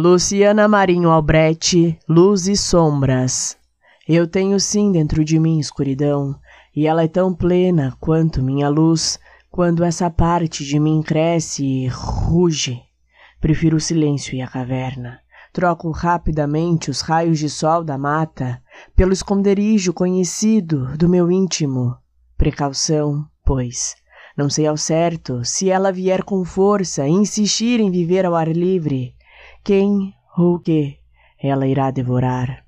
Luciana Marinho Albrecht, Luz e Sombras. Eu tenho sim dentro de mim escuridão, e ela é tão plena quanto minha luz. Quando essa parte de mim cresce e ruge, prefiro o silêncio e a caverna. Troco rapidamente os raios de sol da mata pelo esconderijo conhecido do meu íntimo. Precaução, pois, não sei ao certo se ela vier com força insistir em viver ao ar livre quem ou que ela irá devorar.